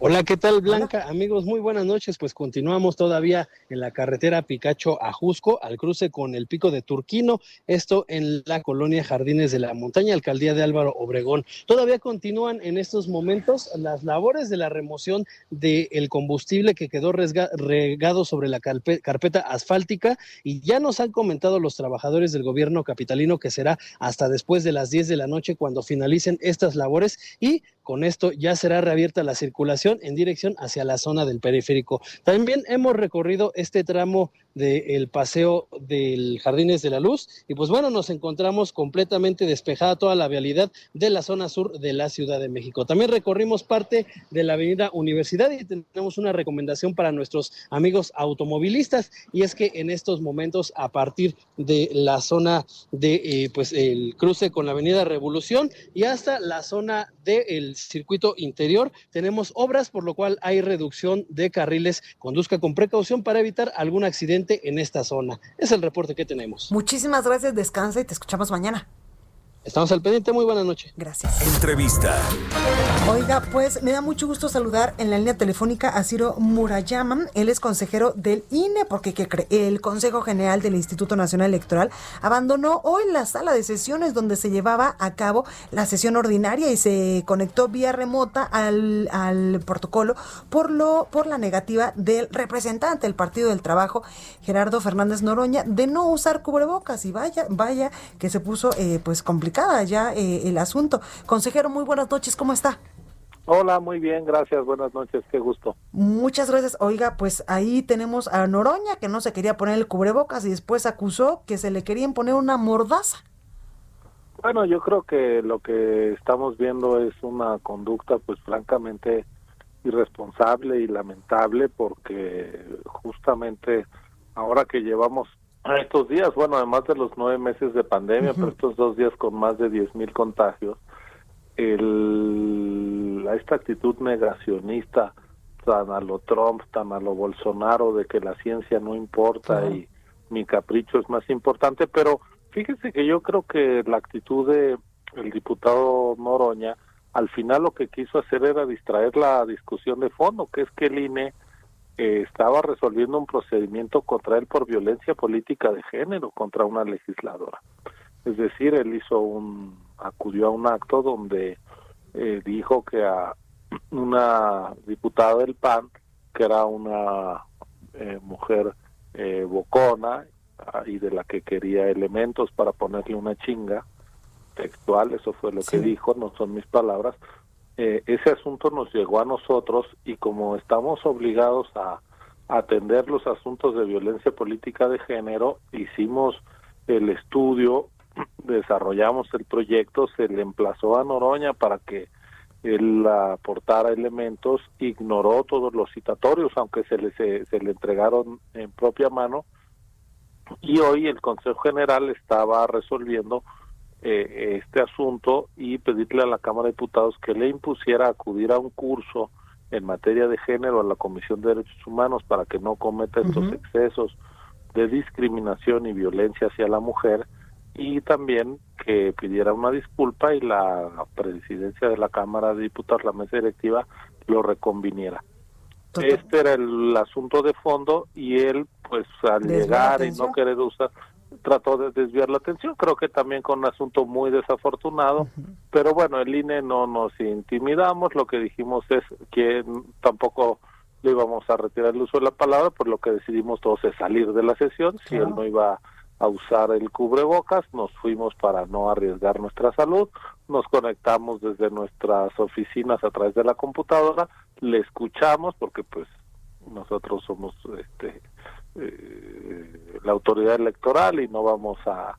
Hola, ¿qué tal Blanca? Amigos, muy buenas noches. Pues continuamos todavía en la carretera Picacho a Jusco, al cruce con el pico de Turquino, esto en la colonia Jardines de la Montaña, alcaldía de Álvaro Obregón. Todavía continúan en estos momentos las labores de la remoción del combustible que quedó regado sobre la carpeta asfáltica y ya nos han comentado los trabajadores del gobierno capitalino que será hasta después de las 10 de la noche cuando finalicen estas labores y con esto ya será reabierta la circulación en dirección hacia la zona del periférico. También hemos recorrido este tramo del paseo del Jardines de la Luz y pues bueno, nos encontramos completamente despejada toda la vialidad de la zona sur de la Ciudad de México. También recorrimos parte de la avenida Universidad y tenemos una recomendación para nuestros amigos automovilistas y es que en estos momentos a partir de la zona de eh, pues el cruce con la avenida Revolución y hasta la zona del circuito interior tenemos obras por lo cual hay reducción de carriles. Conduzca con precaución para evitar algún accidente en esta zona. Es el reporte que tenemos. Muchísimas gracias, descansa y te escuchamos mañana. Estamos al pendiente, muy buena noche. Gracias. Entrevista. Oiga, pues me da mucho gusto saludar en la línea telefónica a Ciro Murayama. Él es consejero del INE, porque ¿qué cree? El Consejo General del Instituto Nacional Electoral abandonó hoy la sala de sesiones donde se llevaba a cabo la sesión ordinaria y se conectó vía remota al, al protocolo por, lo, por la negativa del representante del Partido del Trabajo, Gerardo Fernández Noroña, de no usar cubrebocas. Y vaya, vaya, que se puso eh, pues complicado ya eh, el asunto. Consejero, muy buenas noches, ¿cómo está? Hola, muy bien, gracias, buenas noches, qué gusto. Muchas gracias. Oiga, pues ahí tenemos a Noroña que no se quería poner el cubrebocas y después acusó que se le querían poner una mordaza. Bueno, yo creo que lo que estamos viendo es una conducta pues francamente irresponsable y lamentable porque justamente ahora que llevamos estos días, bueno, además de los nueve meses de pandemia, pero estos dos días con más de diez mil contagios, el, esta actitud negacionista tan a lo Trump, tan a lo Bolsonaro, de que la ciencia no importa y mi capricho es más importante, pero fíjese que yo creo que la actitud de el diputado Noroña, al final lo que quiso hacer era distraer la discusión de fondo, que es que el INE estaba resolviendo un procedimiento contra él por violencia política de género contra una legisladora. Es decir, él hizo un acudió a un acto donde eh, dijo que a una diputada del PAN, que era una eh, mujer eh, bocona ah, y de la que quería elementos para ponerle una chinga textual, eso fue lo que dijo, no son mis palabras, eh, ese asunto nos llegó a nosotros y como estamos obligados a, atender los asuntos de violencia política de género, hicimos el estudio, *clears throat* desarrollamos el proyecto, se le emplazó a Noroña para que él aportara elementos, ignoró todos los citatorios, aunque se le, se le entregaron en propia mano, y hoy el Consejo General estaba resolviendo eh, este asunto y pedirle a la Cámara de Diputados que le impusiera acudir a un curso en materia de género a la Comisión de Derechos Humanos para que no cometa estos excesos de discriminación y violencia hacia la mujer y también que pidiera una disculpa y la presidencia de la Cámara de Diputados, la mesa directiva, lo reconviniera. Este era el asunto de fondo y él, pues al llegar y no querer usar, trató de desviar la atención, creo que también con un asunto muy desafortunado, pero bueno, el INE no nos intimidamos, lo que dijimos es que tampoco le íbamos a retirar el uso de la palabra, por lo que decidimos todos es salir de la sesión, si él no iba a usar el cubrebocas, nos fuimos para no arriesgar nuestra salud, nos conectamos desde nuestras oficinas a través de la computadora, le escuchamos porque pues nosotros somos este eh, la autoridad electoral y no vamos a,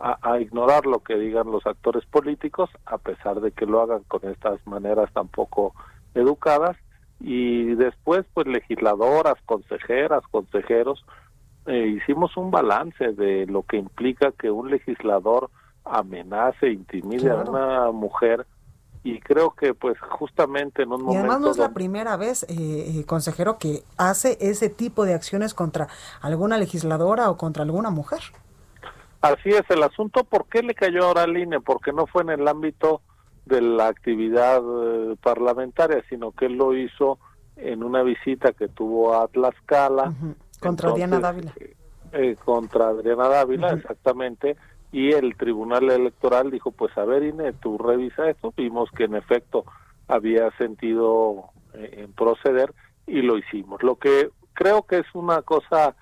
a, ignorar lo que digan los actores políticos, a pesar de que lo hagan con estas maneras tan poco educadas. Y después, pues legisladoras, consejeras, consejeros, eh, hicimos un balance de lo que implica que un legislador amenace, intimide a una mujer y creo que pues justamente en un momento... Y además no es la primera vez, eh, eh, consejero, que hace ese tipo de acciones contra alguna legisladora o contra alguna mujer. Así es el asunto. ¿Por qué le cayó ahora al INE? Porque no fue en el ámbito de la actividad eh, parlamentaria, sino que él lo hizo en una visita que tuvo a Tlaxcala. Contra Adriana Dávila. contra Adriana Dávila, exactamente y el Tribunal Electoral dijo, pues a ver, Ine, tú revisa esto, vimos que en efecto había sentido eh, en proceder y lo hicimos. Lo que creo que es una cosa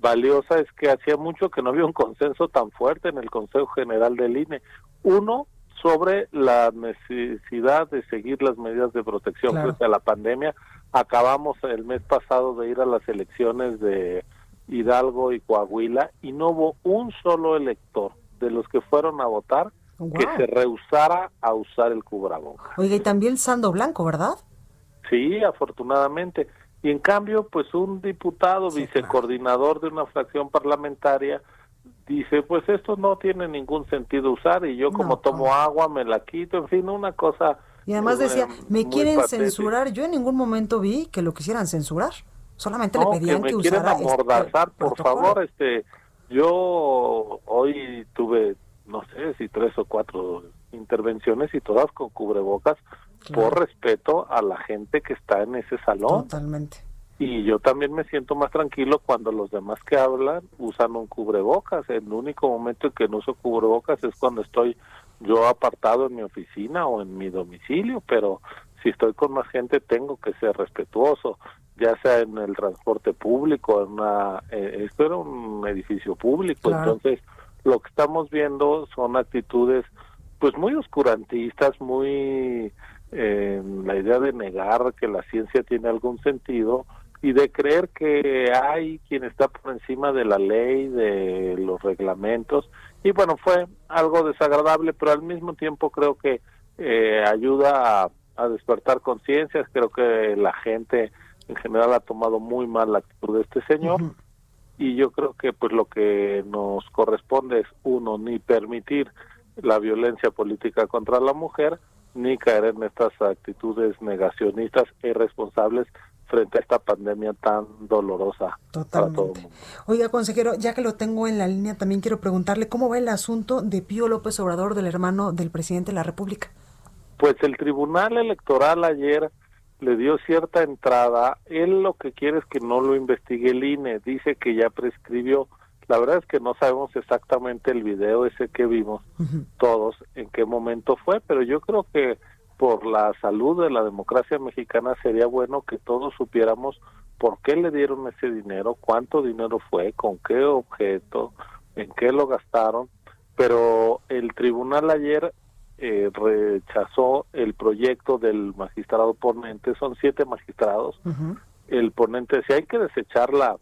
valiosa es que hacía mucho que no había un consenso tan fuerte en el Consejo General del INE. Uno, sobre la necesidad de seguir las medidas de protección frente a la pandemia. Acabamos el mes pasado de ir a las elecciones de Hidalgo y Coahuila y no hubo un solo elector de los que fueron a votar que se rehusara a usar el cubrebocas. Oiga, y también Sando Blanco, ¿verdad? Sí, afortunadamente. Y en cambio, pues un diputado, vicecoordinador de una fracción parlamentaria, dice, pues esto no tiene ningún sentido usar y yo como tomo agua me la quito, en fin, una cosa... Y además decía, me quieren censurar, yo en ningún momento vi que lo quisieran censurar. Solamente le pedían que, que, me quieren usara este amordazar, por protocolo. favor, este, yo hoy tuve, no sé, si tres o cuatro intervenciones y todas con cubrebocas por respeto a la gente que está en ese salón. Totalmente. Y yo también me siento más tranquilo cuando los demás que hablan usan un cubrebocas. El único momento en que no uso cubrebocas es cuando estoy yo apartado en mi oficina o en mi domicilio, pero si estoy con más gente tengo que ser respetuoso, ya sea en el transporte público, en una, eh, esto era un edificio público, Claro. entonces lo que estamos viendo son actitudes pues muy oscurantistas, muy eh, la idea de negar que la ciencia tiene algún sentido y de creer que hay quien está por encima de la ley, de los reglamentos. Y bueno, fue algo desagradable, pero al mismo tiempo creo que eh, ayuda a, a despertar conciencias. Creo que la gente en general ha tomado muy mal la actitud de este señor. Y yo creo que pues lo que nos corresponde es, uno, ni permitir la violencia política contra la mujer, ni caer en estas actitudes negacionistas e irresponsables frente a esta pandemia tan dolorosa para todo el mundo. Oiga, consejero, ya que lo tengo en la línea, también quiero preguntarle cómo va el asunto de Pío López Obrador, del hermano del presidente de la República. Pues el Tribunal Electoral ayer le dio cierta entrada. Él lo que quiere es que no lo investigue el INE. Dice que ya prescribió. La verdad es que no sabemos exactamente el video ese que vimos todos en qué momento fue, pero yo creo que por la salud de la democracia mexicana sería bueno que todos supiéramos por qué le dieron ese dinero, cuánto dinero fue, con qué objeto, en qué lo gastaron, pero el tribunal ayer eh, rechazó el proyecto del magistrado ponente, son siete magistrados, el ponente decía hay que desechar la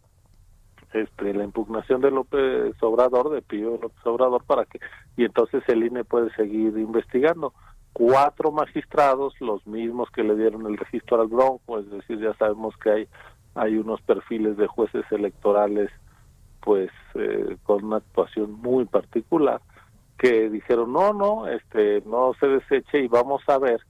este, la impugnación de López Obrador, de Pío López Obrador, para que, y entonces el INE puede seguir investigando. Cuatro magistrados, los mismos que le dieron el registro al Bronco, es decir, ya sabemos que hay, hay unos perfiles de jueces electorales, pues, eh, con una actuación muy particular, que dijeron, no, no, este, no se deseche y vamos a ver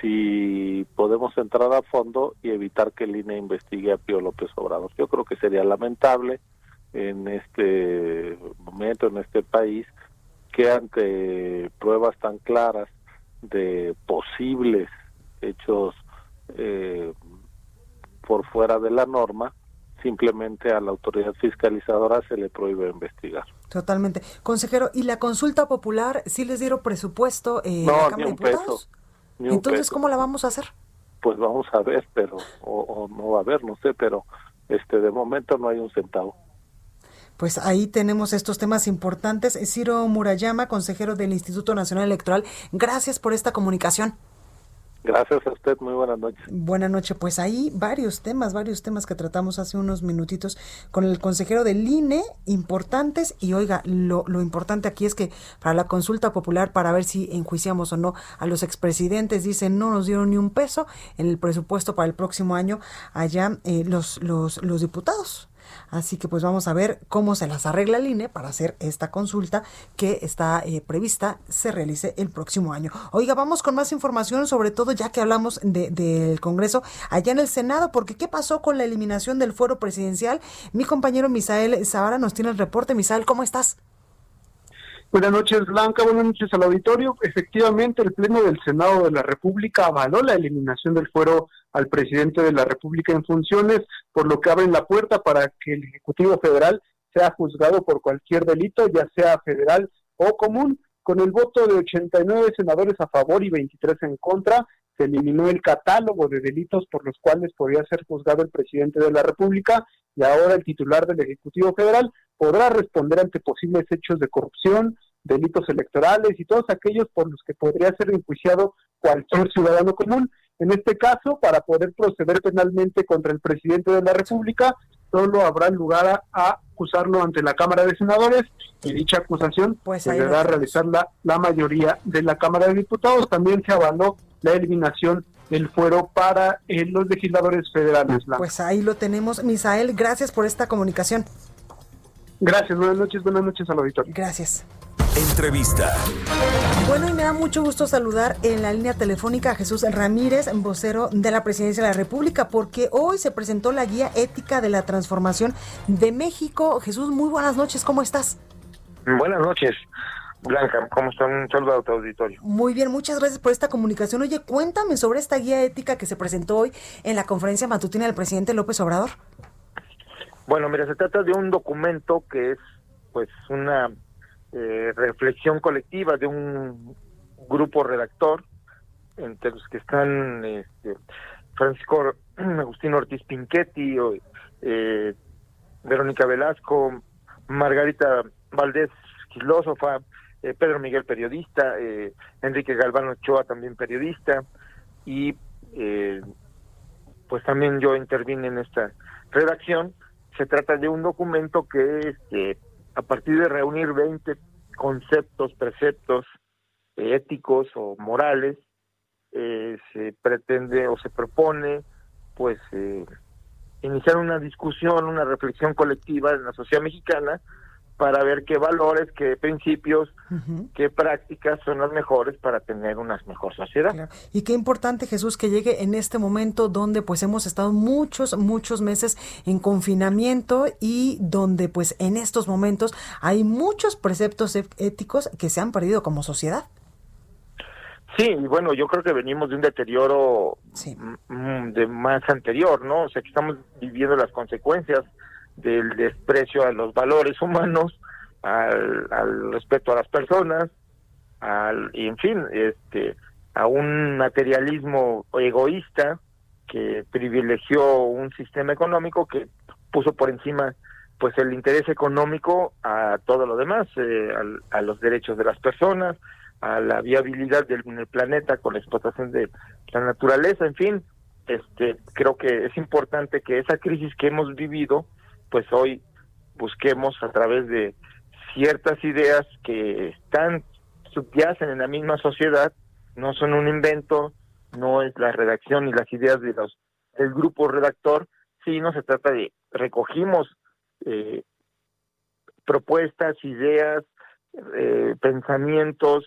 si podemos entrar a fondo y evitar que el INE investigue a Pío López Obrador. Yo creo que sería lamentable en este momento, en este país, que ante pruebas tan claras de posibles hechos eh, por fuera de la norma, simplemente a la autoridad fiscalizadora se le prohíbe investigar. Totalmente. Consejero, ¿y la consulta popular sí les dieron presupuesto eh, No, la ni Cámara de un peso. Ni un Entonces, peso. ¿cómo la vamos a hacer? Pues vamos a ver, pero o, o no va a haber, no sé, pero este de momento no hay un centavo. Pues ahí tenemos estos temas importantes. Ciro Murayama, consejero del Instituto Nacional Electoral, gracias por esta comunicación. Gracias a usted, muy buenas noches. Buenas noches. Pues ahí varios temas, varios temas que tratamos hace unos minutitos con el consejero del INE, importantes. Y oiga, lo, lo importante aquí es que para la consulta popular, para ver si enjuiciamos o no a los expresidentes, dicen no nos dieron ni un peso en el presupuesto para el próximo año allá eh, los, los, los diputados. Así que pues vamos a ver cómo se las arregla el INE para hacer esta consulta que está eh, prevista se realice el próximo año. Oiga, vamos con más información, sobre todo ya que hablamos de- del Congreso allá en el Senado, porque ¿qué pasó con la eliminación del fuero presidencial? Mi compañero Misael Zavara nos tiene el reporte. Misael, ¿cómo estás? Buenas noches, Blanca. Buenas noches al auditorio. Efectivamente, el Pleno del Senado de la República avaló la eliminación del fuero al presidente de la República en funciones, por lo que abren la puerta para que el Ejecutivo Federal sea juzgado por cualquier delito, ya sea federal o común. Con el voto de 89 senadores a favor y 23 en contra, se eliminó el catálogo de delitos por los cuales podía ser juzgado el presidente de la República y ahora el titular del Ejecutivo Federal podrá responder ante posibles hechos de corrupción, delitos electorales y todos aquellos por los que podría ser enjuiciado cualquier ciudadano común. En este caso, para poder proceder penalmente contra el presidente de la República, solo habrá lugar a, a acusarlo ante la Cámara de Senadores y dicha acusación Pues deberá realizar la, la mayoría de la Cámara de Diputados. También se avaló la eliminación del fuero para eh, los legisladores federales. Pues ahí lo tenemos. Misael, gracias por esta comunicación. Gracias, buenas noches, buenas noches al auditorio. Gracias. Entrevista. Bueno, y me da mucho gusto saludar en la línea telefónica a Jesús Ramírez, vocero de la Presidencia de la República, porque hoy se presentó la guía ética de la transformación de México. Jesús, muy buenas noches, ¿cómo estás? Buenas noches. Blanca, ¿cómo están? Un saludo a tu auditorio. Muy bien, muchas gracias por esta comunicación. Oye, cuéntame sobre esta guía ética que se presentó hoy en la conferencia matutina del presidente López Obrador. Bueno, mira, se trata de un documento que es pues una eh, reflexión colectiva de un grupo redactor, entre los que están este, Francisco *clears throat* Agustín Ortiz Pinchetti, eh, Verónica Velasco, Margarita Valdés, filósofa, eh, Pedro Miguel, periodista, eh, Enrique Galván Ochoa, también periodista, y eh, pues también yo intervine en esta redacción. Se trata de un documento que este, a partir de reunir 20 conceptos, preceptos éticos o morales, se pretende o se propone pues iniciar una discusión, una reflexión colectiva en la sociedad mexicana para ver qué valores, qué principios, qué prácticas son las mejores para tener una mejor sociedad. Y qué importante, Jesús, que llegue en este momento donde pues hemos estado muchos, muchos meses en confinamiento y donde pues en estos momentos hay muchos preceptos éticos que se han perdido como sociedad. Sí, y bueno, yo creo que venimos de un deterioro de más anterior, ¿no? O sea, que estamos viviendo las consecuencias del desprecio a los valores *laughs* humanos, al, respeto a las personas, al, y en fin, este, a un materialismo egoísta que privilegió un sistema económico que puso por encima pues el interés económico a todo lo demás, eh, a, los derechos de las personas, a la viabilidad del, del planeta con la explotación de la naturaleza, en fin, este creo que es importante que esa crisis que hemos vivido pues hoy busquemos a través de ciertas ideas que están subyacen en la misma sociedad, no son un invento, no es la redacción y las ideas de los del grupo redactor, sino se trata de recogimos eh, propuestas, ideas, eh, pensamientos,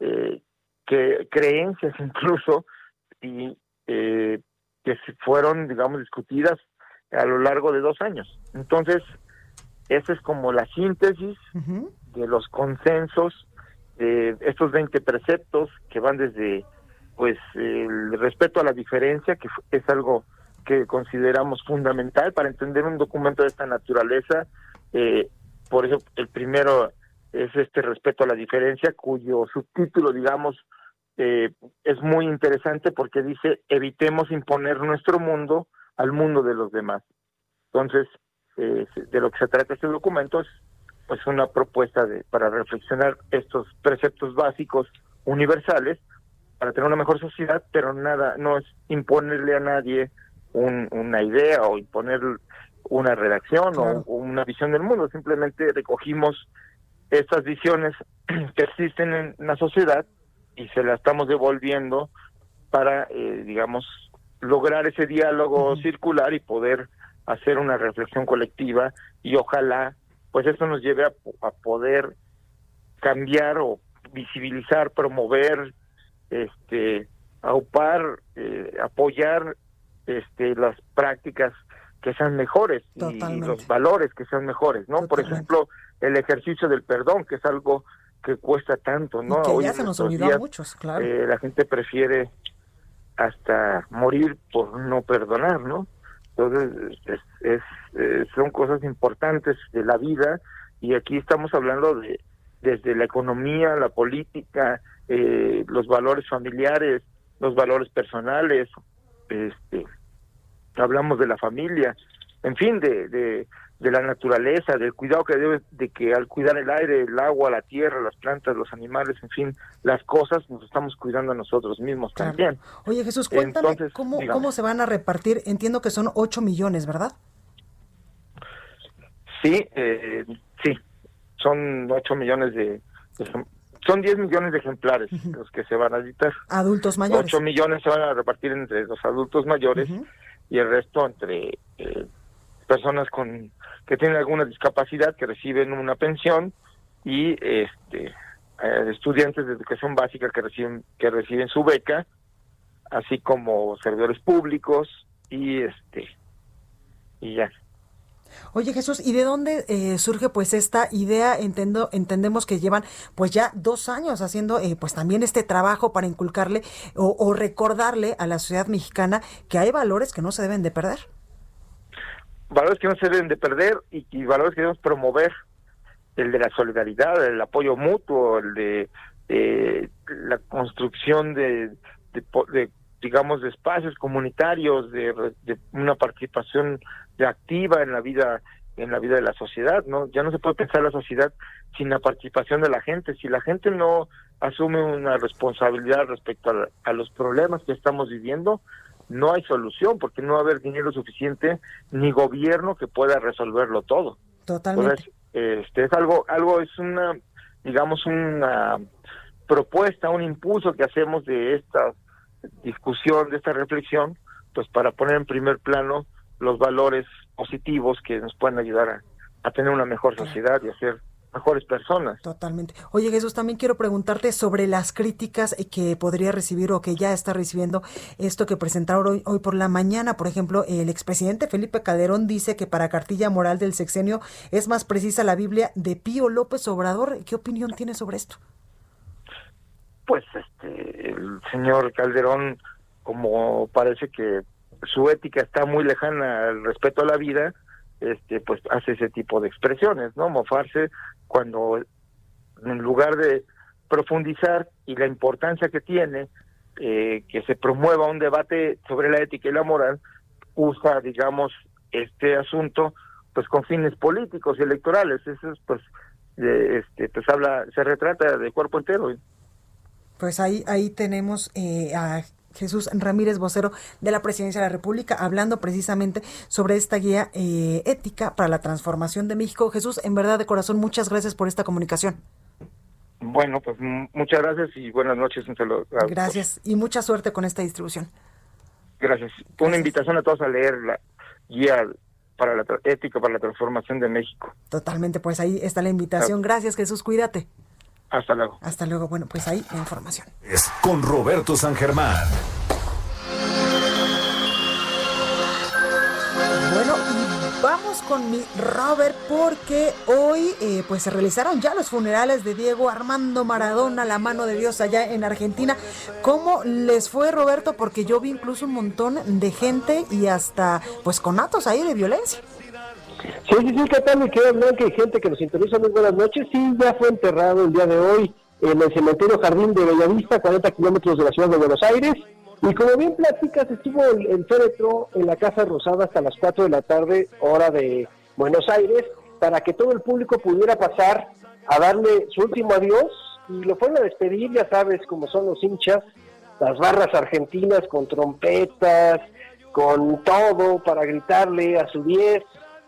eh, que creencias incluso y que fueron, digamos, discutidas a lo largo de dos años. Entonces, esa es como la síntesis de los consensos, de estos 20 preceptos que van desde pues el respeto a la diferencia, que es algo que consideramos fundamental para entender un documento de esta naturaleza. Eh, por eso el primero es este respeto a la diferencia, cuyo subtítulo, digamos, eh, es muy interesante porque dice evitemos imponer nuestro mundo al mundo de los demás. Entonces, eh, de lo que se trata este documento es pues una propuesta de, para reflexionar estos preceptos básicos universales para tener una mejor sociedad, pero nada, no es imponerle a nadie una idea o imponer una redacción o, una visión del mundo, simplemente recogimos estas visiones *clears throat* que existen en la sociedad y se las estamos devolviendo para, eh, digamos, lograr ese diálogo circular y poder hacer una reflexión colectiva y ojalá pues esto nos lleve a, poder cambiar o visibilizar, promover, este, aupar, eh, apoyar este, las prácticas que sean mejores y los valores que sean mejores, ¿no? Por ejemplo, el ejercicio del perdón, que es algo que cuesta tanto, ¿no? que ya se nos olvidó a muchos, claro. Eh, la gente prefiere hasta morir por no perdonar, ¿no? Entonces, es, eh, son cosas importantes de la vida y aquí estamos hablando de desde la economía, la política, eh, los valores familiares, los valores personales, este, hablamos de la familia, en fin, de, de, de la naturaleza, del cuidado que debe, de que al cuidar el aire, el agua, la tierra, las plantas, los animales, en fin, las cosas, nos estamos cuidando a nosotros mismos también. Oye Jesús, cuéntame cómo, cómo se van a repartir, entiendo que son 8 millones, ¿verdad? Sí, eh, sí, son 8 millones de, son 10 millones de ejemplares los que se van a editar. Adultos mayores. 8 millones se van a repartir entre los adultos mayores y el resto entre eh, personas con que tienen alguna discapacidad que reciben una pensión y este eh, estudiantes de educación básica que reciben que reciben su beca, así como servidores públicos y este y ya. Oye Jesús, ¿y de dónde eh, surge pues esta idea? Entiendo, entendemos que llevan pues ya dos años haciendo eh, pues también este trabajo para inculcarle o, recordarle a la sociedad mexicana que hay valores que no se deben de perder. Valores que no se deben de perder y, valores que debemos promover. El de la solidaridad, el apoyo mutuo, el de la construcción de, de, digamos, de espacios comunitarios, de, de una participación activa en la vida en la vida de la sociedad, ¿no? Ya no se puede pensar la sociedad sin la participación de la gente. Si la gente no asume una responsabilidad respecto a, los problemas que estamos viviendo, no hay solución porque no va a haber dinero suficiente ni gobierno que pueda resolverlo todo. Totalmente. este es algo algo es una digamos una propuesta, un impulso que hacemos de esta discusión, de esta reflexión, pues para poner en primer plano los valores positivos que nos pueden ayudar a, tener una mejor sociedad y a ser mejores personas. Totalmente. Oye Jesús, también quiero preguntarte sobre las críticas que podría recibir o que ya está recibiendo esto que presentaron hoy, hoy por la mañana. Por ejemplo, el expresidente Felipe Calderón dice que para cartilla moral del sexenio es más precisa la Biblia de Pío López Obrador. ¿Qué opinión tiene sobre esto? Pues este, el señor Calderón, como parece que su ética está muy lejana al respeto a la vida, este, pues hace ese tipo de expresiones, ¿no? Mofarse cuando en lugar de profundizar y la importancia que tiene eh, que se promueva un debate sobre la ética y la moral, usa, digamos, este asunto pues con fines políticos y electorales. Eso es, pues, este, pues habla, se retrata de cuerpo entero. Pues ahí, ahí tenemos eh, a Jesús Ramírez, vocero de la Presidencia de la República, hablando precisamente sobre esta guía eh, ética para la transformación de México. Jesús, en verdad de corazón, muchas gracias por esta comunicación. Bueno, pues muchas gracias y buenas noches. Gracias y mucha suerte con esta distribución. Gracias. Una invitación a todos a leer la guía para la ética para la transformación de México. Totalmente, pues ahí está la invitación. Gracias, Jesús, cuídate. Hasta luego. Hasta luego. Bueno, pues ahí la información. Es con Roberto San Germán. Bueno, y vamos con mi Robert porque hoy eh, pues se realizaron ya los funerales de Diego Armando Maradona, la mano de Dios allá en Argentina. ¿Cómo les fue Roberto? Porque yo vi incluso un montón de gente y hasta pues con atos ahí de violencia. Sí, sí, sí, ¿qué tal? Me queda que hay gente que nos interesa. Muy buenas noches. Sí, ya fue enterrado el día de hoy en el cementerio Jardín de Bellavista, 40 kilómetros de la ciudad de Buenos Aires. Y como bien platicas, estuvo el, féretro en la Casa Rosada hasta las 4 de la tarde, hora de Buenos Aires, para que todo el público pudiera pasar a darle su último adiós. Y lo fueron a despedir, ya sabes, como son los hinchas, las barras argentinas con trompetas, con todo para gritarle a su 10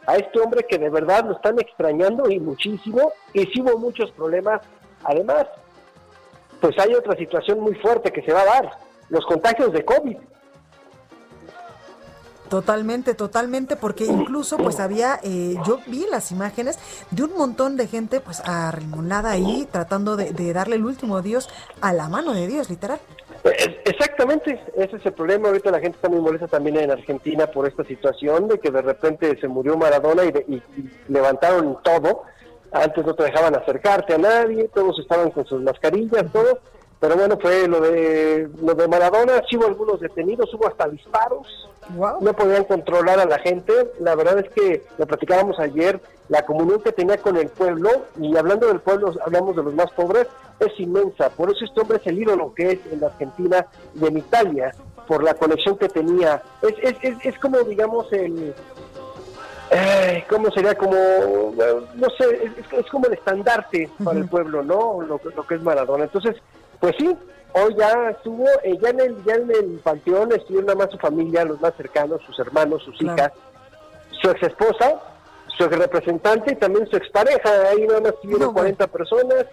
a este hombre que de verdad lo están extrañando y muchísimo, y sí hubo muchos problemas. Además, pues hay otra situación muy fuerte que se va a dar, los contagios de COVID. Totalmente, totalmente, porque incluso pues había, eh, yo vi las imágenes de un montón de gente pues arremonada ahí tratando de, de darle el último adiós a la mano de Dios, literal. Exactamente, ese es el problema. Ahorita la gente está muy molesta también en Argentina por esta situación de que de repente se murió Maradona y, levantaron todo. Antes no te dejaban acercarte a nadie, todos estaban con sus mascarillas, todo. Pero bueno, fue lo de lo de Maradona, sí hubo algunos detenidos, hubo hasta disparos. No podían controlar a la gente. La verdad es que lo platicábamos ayer, la comunión que tenía con el pueblo, y hablando del pueblo, hablamos de los más pobres, es inmensa. Por eso este hombre es el ídolo que es en la Argentina y en Italia, por la conexión que tenía. Es, es, es, es como, digamos, el... Eh, ¿Cómo sería? Como, no sé, es, como el estandarte para el pueblo, ¿no? Lo, lo que es Maradona. Entonces, pues sí, hoy ya estuvo, eh, ya, en el, ya en el panteón estuvieron nada más su familia, los más cercanos, sus hermanos, sus hijas, su ex esposa, su ex representante y también su expareja. Ahí nada más estuvieron 40 personas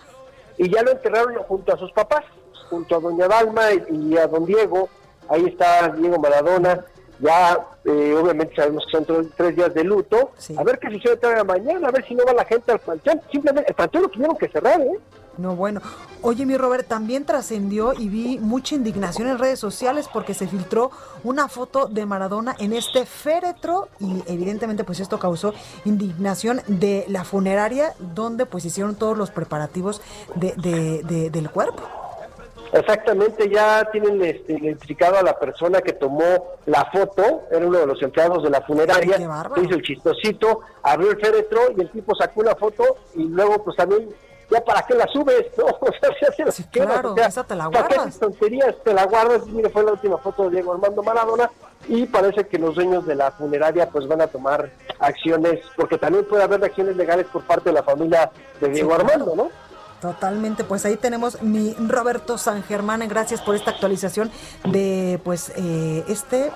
y ya lo enterraron junto a sus papás, junto a doña Dalma y, a don Diego. Ahí está Diego Maradona. Ya, eh, obviamente, sabemos que son tres, días de luto. A ver qué sucede mañana, a ver si no va la gente al panteón. Simplemente, el panteón lo tuvieron que cerrar, ¿eh? No, bueno. Oye, mi Robert, también trascendió y vi mucha indignación en redes sociales porque se filtró una foto de Maradona en este féretro y evidentemente pues esto causó indignación de la funeraria donde pues hicieron todos los preparativos de, del cuerpo. Exactamente, ya tienen este, identificado a la persona que tomó la foto, era uno de los empleados de la funeraria, hizo el chistosito, abrió el féretro y el tipo sacó una foto y luego pues también ya para qué la subes, *laughs* ¿no? O sea, si hace sí, claro, esa te la guardas. tonterías te la guardas? Mire, fue la última foto de Diego Armando Maradona y parece que los dueños de la funeraria pues van a tomar acciones, porque también puede haber acciones legales por parte de la familia de Diego Armando, ¿no? Totalmente, pues ahí tenemos mi Roberto San Germán, gracias por esta actualización de pues eh, este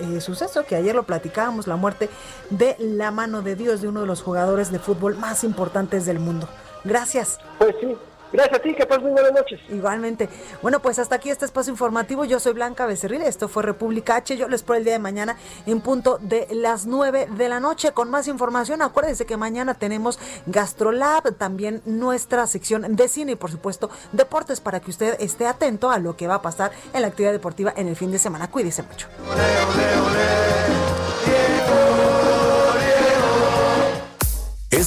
eh, suceso que ayer lo platicábamos, la muerte de la mano de Dios de uno de los jugadores de fútbol más importantes del mundo. Gracias. Pues sí, Gracias a ti, que pases muy buenas noches. Igualmente. Bueno, pues hasta aquí este espacio informativo. Yo soy Blanca Becerril, esto fue República H. Yo les espero el día de mañana en punto de las 9 de la noche con más información. Acuérdense que mañana tenemos Gastrolab, también nuestra sección de cine y por supuesto deportes para que usted esté atento a lo que va a pasar en la actividad deportiva en el fin de semana. Cuídese mucho.